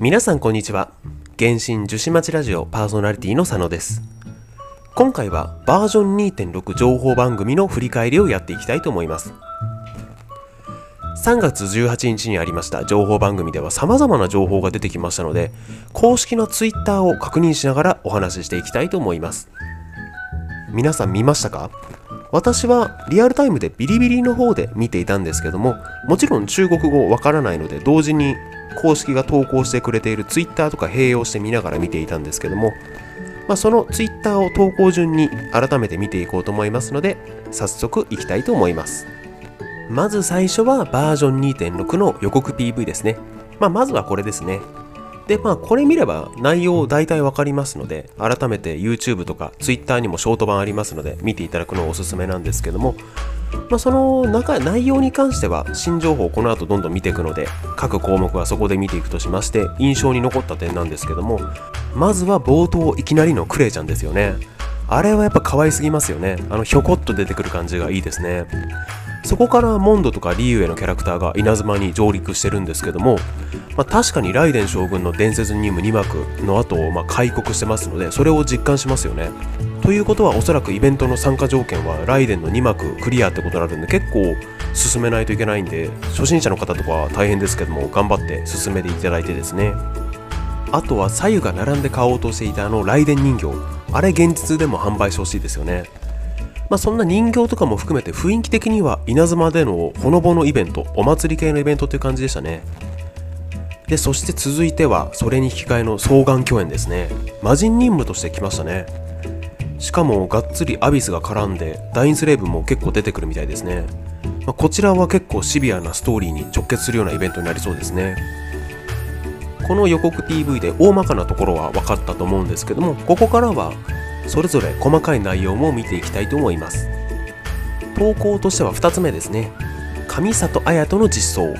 皆さんこんにちは。原神樹脂町ラジオパーソナリティの佐野です。今回はバージョン2.6情報番組の振り返りをやっていきたいと思います。3月18日にありました情報番組では様々な情報が出てきましたので公式の Twitter を確認しながらお話ししていきたいと思います。皆さん見ましたか？私はリアルタイムでビリビリの方で見ていたんですけどももちろん中国語わからないので同時に公式が投稿してくれている Twitter とか併用して見ながら見ていたんですけども、まあ、その Twitter を投稿順に改めて見ていこうと思いますので早速いきたいと思います。まず最初はバージョン2.6の予告 PV ですね、まあ、まずはこれですね。でまあこれ見れば内容大体わかりますので改めて YouTube とか Twitter にもショート版ありますので見ていただくのをおすすめなんですけどもまあ、その中内容に関しては新情報をこの後どんどん見ていくので各項目はそこで見ていくとしまして印象に残った点なんですけどもまずは冒頭いきなりのクレイちゃんですよね。あれはやっぱ可愛すぎますよね。あのひょこっと出てくる感じがいいですね。そこからモンドとかリーウェのキャラクターが稲妻に上陸してるんですけども、まあ、確かにライデン将軍の伝説任務2幕の後をま開国してますのでそれを実感しますよね。ということはおそらくイベントの参加条件はライデンの2幕クリアってことになるんで結構進めないといけないんで初心者の方とかは大変ですけども頑張って進めていただいてですね。あとは左右が並んで買おうとしていたあのライデン人形あれ現実でも販売してほしいですよね。まあ、そんな人形とかも含めて雰囲気的には稲妻でのほのぼのイベントお祭り系のイベントという感じでしたね。でそして続いてはそれに引き換えの双眼共演ですね。魔人任務として来ましたね。しかもがっつりアビスが絡んでダインスレイブも結構出てくるみたいですね、まあ、こちらは結構シビアなストーリーに直結するようなイベントになりそうですね。この予告 PV で大まかなところは分かったと思うんですけどもここからはそれぞれ細かい内容も見ていきたいと思います。投稿としては2つ目ですね。上里綾人の実装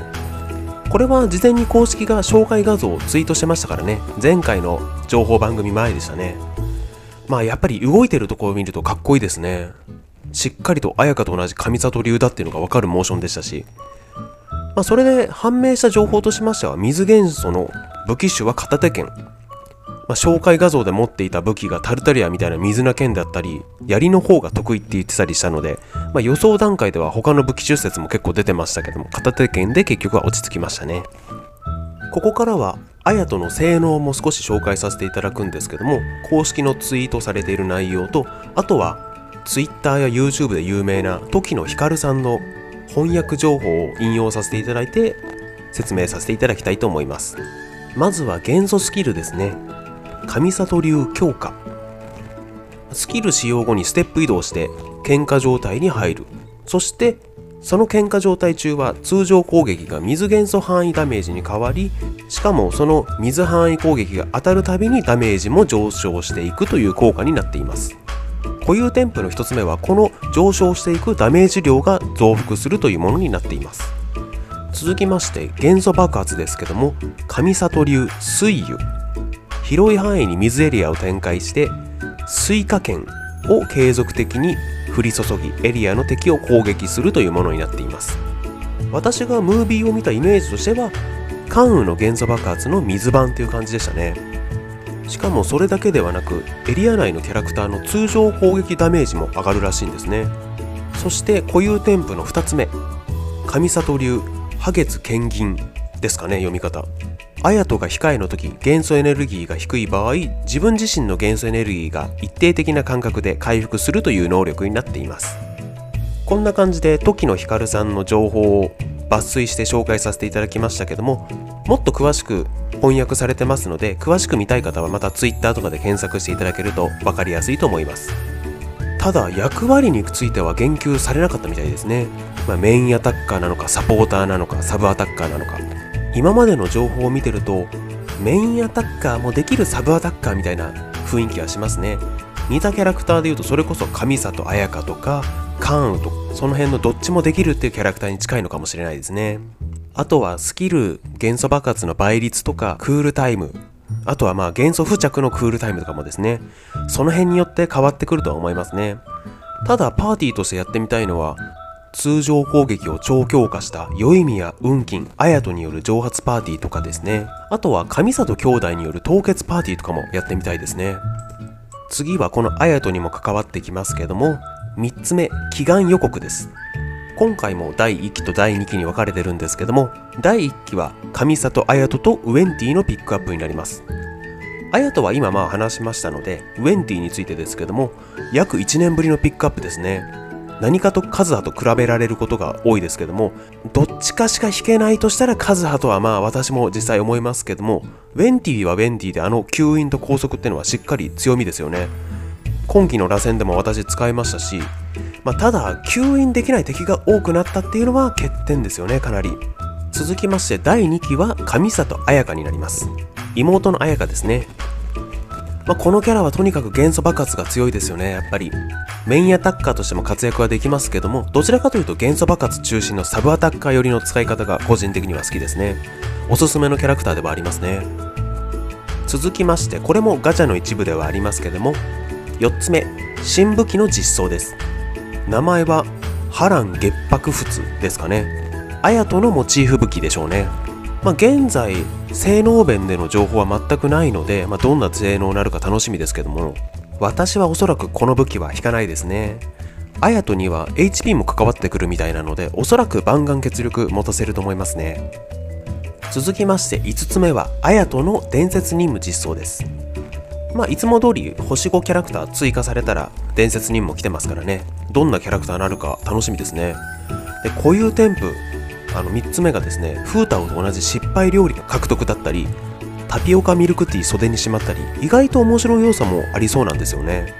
これは事前に公式が紹介画像をツイートしてましたからね。前回の情報番組前でしたね。まあやっぱり動いてるとこを見るとかっこいいですね。しっかりと綾香と同じ上里流だっていうのがわかるモーションでしたし。まあ、それで判明した情報としましては水元素の武器種は片手剣。まあ、紹介画像で持っていた武器がタルタリアみたいな水な剣だったり槍の方が得意って言ってたりしたので、まあ、予想段階では他の武器出説も結構出てましたけども片手剣で結局は落ち着きましたね。ここからはアヤトの性能も少し紹介させていただくんですけども公式のツイートされている内容とあとは Twitter や YouTube で有名な時野ひかるさんの翻訳情報を引用させていただいて説明させていただきたいと思います。まずは元素スキルですね。上里流強化。スキル使用後にステップ移動して喧嘩状態に入る。そしてその喧嘩状態中は通常攻撃が水元素範囲ダメージに変わりしかもその水範囲攻撃が当たるたびにダメージも上昇していくという効果になっています。固有添付の1つ目はこの上昇していくダメージ量が増幅するというものになっています。続きまして元素爆発ですけども上里流水油。広い範囲に水エリアを展開して水花剣を継続的に降り注ぎエリアの敵を攻撃するというものになっています。私がムービーを見たイメージとしては甘雨の元素爆発の水版っていう感じでしたね。しかもそれだけではなくエリア内のキャラクターの通常攻撃ダメージも上がるらしいんですね。そして固有天賦の2つ目神里流破月剣銀ですかね読み方。アヤトが控えの時元素エネルギーが低い場合自分自身の元素エネルギーが一定的な間隔で回復するという能力になっています。こんな感じで時野ひかるさんの情報を抜粋して紹介させていただきましたけどももっと詳しく翻訳されてますので詳しく見たい方はまた Twitter とかで検索していただけると分かりやすいと思います。ただ役割については言及されなかったみたいですね、まあ、メインアタッカーなのかサポーターなのかサブアタッカーなのか。今までの情報を見てるとメインアタッカーもできるサブアタッカーみたいな雰囲気がしますね。似たキャラクターでいうとそれこそ上里彩香とかカーンとその辺のどっちもできるっていうキャラクターに近いのかもしれないですね。あとはスキル元素爆発の倍率とかクールタイム。あとはまあ元素付着のクールタイムとかもですね。その辺によって変わってくるとは思いますね。ただパーティーとしてやってみたいのは通常攻撃を超強化した宵宮雲金綾人による蒸発パーティーとかですね。あとは上里兄弟による凍結パーティーとかもやってみたいですね。次はこの綾人にも関わってきますけども3つ目祈願予告です。今回も第1期と第2期に分かれてるんですけども第1期は上里綾人とウェンティのピックアップになります。綾人は今まあ話しましたのでウェンティについてですけども約1年ぶりのピックアップですね。何かとカズハと比べられることが多いですけどもどっちかしか引けないとしたらカズハとはまあ私も実際思いますけどもウェンティはウェンティであの吸引と高速ってのはしっかり強みですよね。今期の螺旋でも私使いましたし、まあ、ただ吸引できない敵が多くなったっていうのは欠点ですよねかなり。続きまして第2期は上里彩香になります。妹の彩香ですね。まあ、このキャラはとにかく元素爆発が強いですよね。やっぱり。メインアタッカーとしても活躍はできますけどもどちらかというと元素爆発中心のサブアタッカー寄りの使い方が個人的には好きですね。おすすめのキャラクターではありますね。続きましてこれもガチャの一部ではありますけども4つ目新武器の実装です。名前は波乱月白仏ですかね。綾人のモチーフ武器でしょうね。まあ、現在性能弁での情報は全くないので、まあ、どんな性能になるか楽しみですけども私はおそらくこの武器は引かないですね。アヤトには HP も関わってくるみたいなのでおそらく万眼血力持たせると思いますね。続きまして5つ目はアヤトの伝説任務実装です。まあいつも通り星5キャラクター追加されたら伝説任務来てますからね。どんなキャラクターになるか楽しみですね。で固有添付あの3つ目がですねフータオと同じ失敗料理の獲得だったりタピオカミルクティー袖にしまったり意外と面白い要素もありそうなんですよね。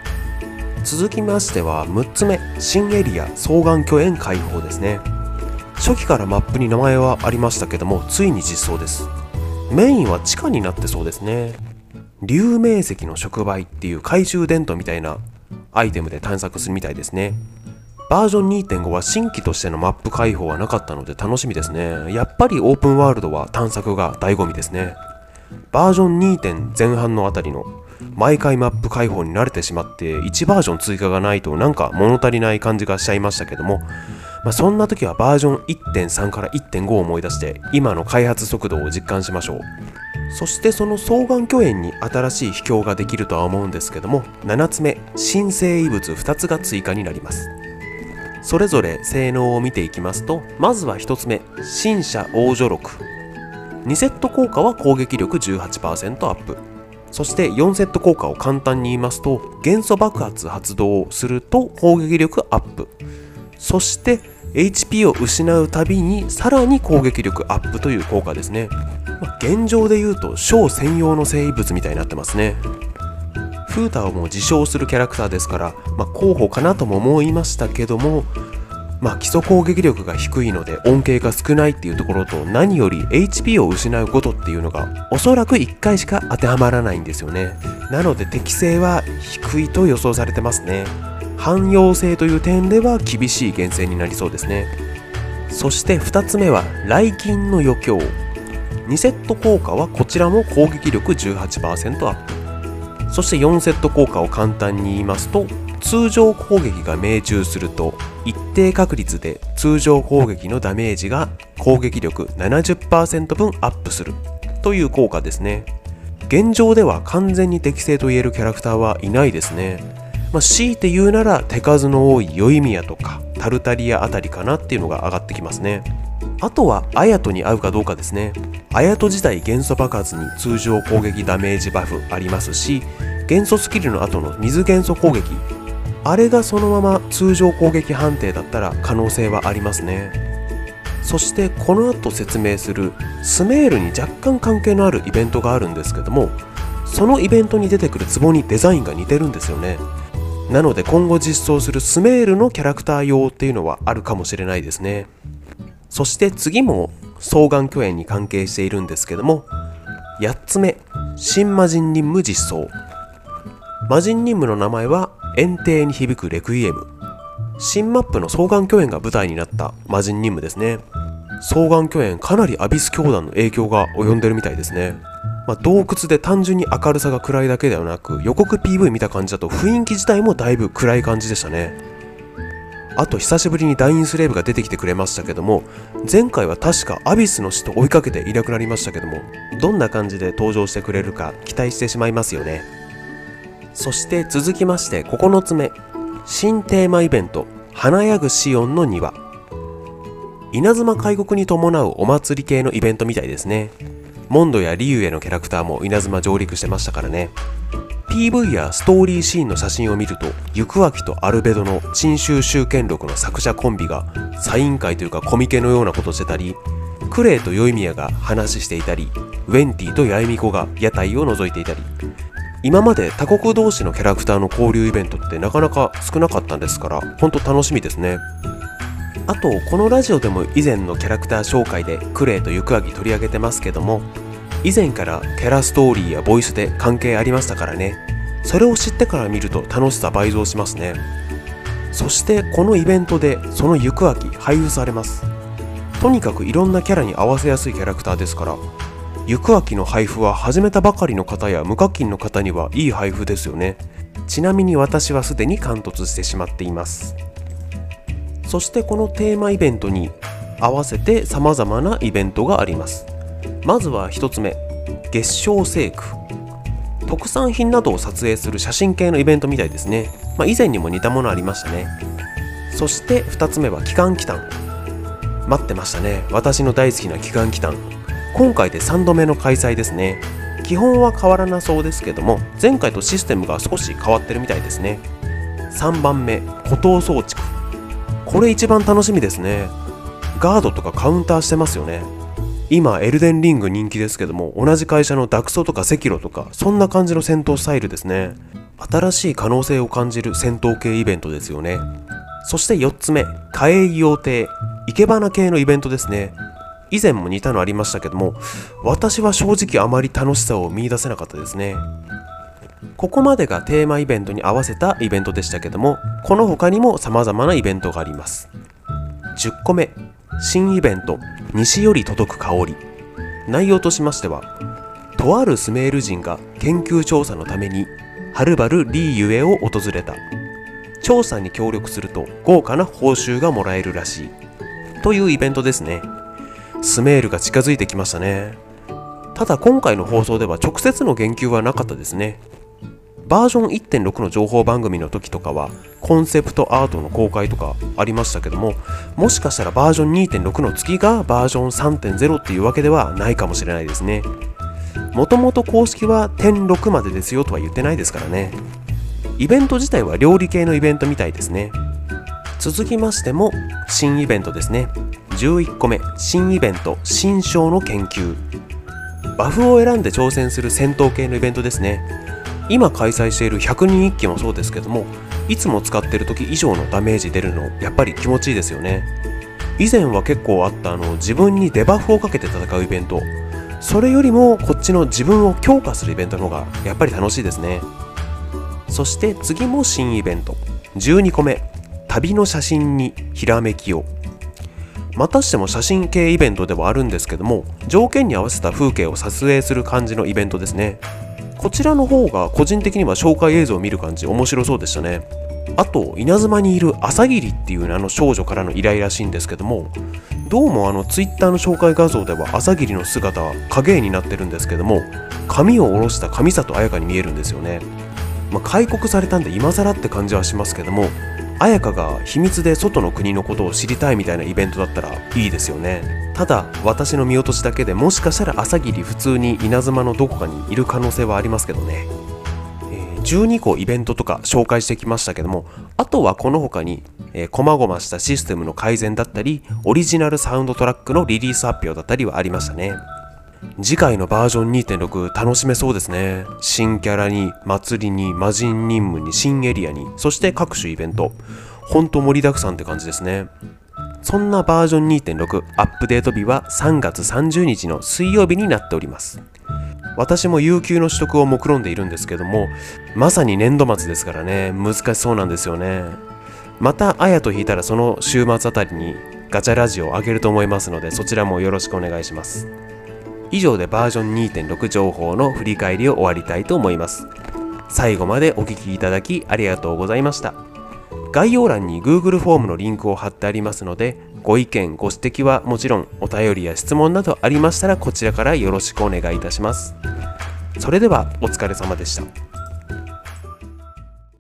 続きましては6つ目新エリア双眼巨園開放ですね。初期からマップに名前はありましたけどもついに実装です。メインは地下になってそうですね。竜明石の触媒っていう懐中電灯みたいなアイテムで探索するみたいですね。バージョン2.5は新規としてのマップ開放はなかったので楽しみですね。やっぱりオープンワールドは探索が醍醐味ですね。バージョン2点前半のあたりの毎回マップ開放に慣れてしまって1バージョン追加がないとなんか物足りない感じがしちゃいましたけども、まあ、そんな時はバージョン1.3から1.5を思い出して今の開発速度を実感しましょうそしてその双眼巨園に新しい秘境ができるとは思うんですけども7つ目新生異物2つが追加になりますそれぞれ性能を見ていきますとまずは1つ目新車王女録。2セット効果は攻撃力18%アップ。そして4セット効果を簡単に言いますと元素爆発発動すると攻撃力アップ。そして HP を失うたびにさらに攻撃力アップという効果ですね、ま、現状で言うと小専用の生物みたいになってますね。フータをも自称するキャラクターですから、まあ、候補かなとも思いましたけども、まあ、基礎攻撃力が低いので恩恵が少ないっていうところと何より HP を失うことっていうのがおそらく1回しか当てはまらないんですよね。なので適性は低いと予想されてますね。汎用性という点では厳しい厳選になりそうですね。そして2つ目は雷金の余興。2セット効果はこちらも攻撃力18%アップ。そして4セット効果を簡単に言いますと通常攻撃が命中すると一定確率で通常攻撃のダメージが攻撃力70%分アップする。という効果ですね。現状では完全に適正と言えるキャラクターはいないですね、まあ、強いて言うなら手数の多い宵宮とかタルタリアあたりかなっていうのが上がってきますね。あとはアヤトに合うかどうかですね。アヤト自体元素爆発に通常攻撃ダメージバフありますし元素スキルの後の水元素攻撃あれがそのまま通常攻撃判定だったら可能性はありますね。そしてこの後説明するスメールに若干関係のあるイベントがあるんですけどもそのイベントに出てくる壺にデザインが似てるんですよね。なので今後実装するスメールのキャラクター用っていうのはあるかもしれないですね。そして次も双眼巨園に関係しているんですけども8つ目新魔人任務実装魔人任務の名前は園庭に響くレクイエム。新マップの双眼巨園が舞台になった魔人任務ですね。双眼巨園かなりアビス教団の影響が及んでるみたいですね、まあ、洞窟で単純に明るさが暗いだけではなく予告 PV 見た感じだと雰囲気自体もだいぶ暗い感じでしたね。あと久しぶりにダインスレーブが出てきてくれましたけども前回は確かアビスの死と追いかけていなくなりましたけどもどんな感じで登場してくれるか期待してしまいますよね。そして続きまして9つ目新テーマイベント華やぐシオンの庭。稲妻開国に伴うお祭り系のイベントみたいですね。モンドやリュウへのキャラクターも稲妻上陸してましたからね。PV やストーリーシーンの写真を見ると行く秋とアルベドの珍州集権録の作者コンビがサイン会というかコミケのようなことしてたりクレイとヨイミヤが話していたりウェンティとヤエミコが屋台を覗いていたり。今まで他国同士のキャラクターの交流イベントってなかなか少なかったんですから本当楽しみですね。あとこのラジオでも以前のキャラクター紹介でクレイと行く秋取り上げてますけども以前からキャラストーリーやボイスで関係ありましたからね。それを知ってから見ると楽しさ倍増しますね。そしてこのイベントでその行く秋配布されます。とにかくいろんなキャラに合わせやすいキャラクターですから行く秋の配布は始めたばかりの方や無課金の方にはいい配布ですよね。ちなみに私はすでに貫突してしまっています。そしてこのテーマイベントに合わせて様々なイベントがあります。まずは1つ目月賞聖句。特産品などを撮影する写真系のイベントみたいですね、まあ、以前にも似たものありましたね。そして2つ目は期間期間待ってましたね。私の大好きな期間期間今回で3度目の開催ですね。基本は変わらなそうですけども前回とシステムが少し変わってるみたいですね。3番目孤島装築これ一番楽しみですね。ガードとかカウンターしてますよね。今エルデンリング人気ですけども同じ会社のダクソとかセキロとかそんな感じの戦闘スタイルですね。新しい可能性を感じる戦闘系イベントですよね。そして4つ目火影用艇生け花系のイベントですね。以前も似たのありましたけども私は正直あまり楽しさを見出せなかったですね。ここまでがテーマイベントに合わせたイベントでしたけどもこの他にも様々なイベントがあります。10個目新イベント西より届く香り。内容としましてはとあるスメール人が研究調査のためにはるばるリーユエを訪れた。調査に協力すると豪華な報酬がもらえるらしい。というイベントですね。スメールが近づいてきましたね。ただ今回の放送では直接の言及はなかったですね。バージョン1.6の情報番組の時とかはコンセプトアートの公開とかありましたけどももしかしたらバージョン2.6の月がバージョン3.0っていうわけではないかもしれないですね。もともと公式は1.6までですよとは言ってないですからね。イベント自体は料理系のイベントみたいですね。続きましても新イベントですね。11個目新イベント新章の研究。バフを選んで挑戦する戦闘系のイベントですね。今開催している100人一揆もそうですけどもいつも使ってる時以上のダメージ出るのやっぱり気持ちいいですよね。以前は結構あったあの自分にデバフをかけて戦うイベント。それよりもこっちの自分を強化するイベントの方がやっぱり楽しいですね。そして次も新イベント。12個目。旅の写真にひらめきを。またしても写真系イベントではあるんですけども条件に合わせた風景を撮影する感じのイベントですね。こちらの方が個人的には紹介映像を見る感じ面白そうでしたね。あと稲妻にいる朝霧っていうあの少女からの依頼らしいんですけどもどうもあのツイッターの紹介画像では朝霧の姿は影絵になってるんですけども髪を下ろした上里彩香に見えるんですよね、まあ、開国されたんで今更って感じはしますけども彩香が秘密で外の国のことを知りたいみたいなイベントだったらいいですよね。ただ私の見落としだけでもしかしたら朝霧普通に稲妻のどこかにいる可能性はありますけどね、12個イベントとか紹介してきましたけどもあとはこの他にえー、細々したシステムの改善だったりオリジナルサウンドトラックのリリース発表だったりはありましたね。次回のバージョン2.6楽しめそうですね。新キャラに祭りに魔人任務に新エリアにそして各種イベント。ほんと盛りだくさんって感じですね。そんなバージョン2.6アップデート日は3月30日の水曜日になっております。私も有給の取得を目論んでいるんですけどもまさに年度末ですからね。難しそうなんですよね。またあやと引いたらその週末あたりにガチャラジオを上げると思いますのでそちらもよろしくお願いします。以上でバージョン2.6情報の振り返りを終わりたいと思います。最後までお聴きいただきありがとうございました。概要欄に Google フォームのリンクを貼ってありますのでご意見ご指摘はもちろんお便りや質問などありましたらこちらからよろしくお願いいたします。それではお疲れ様でした。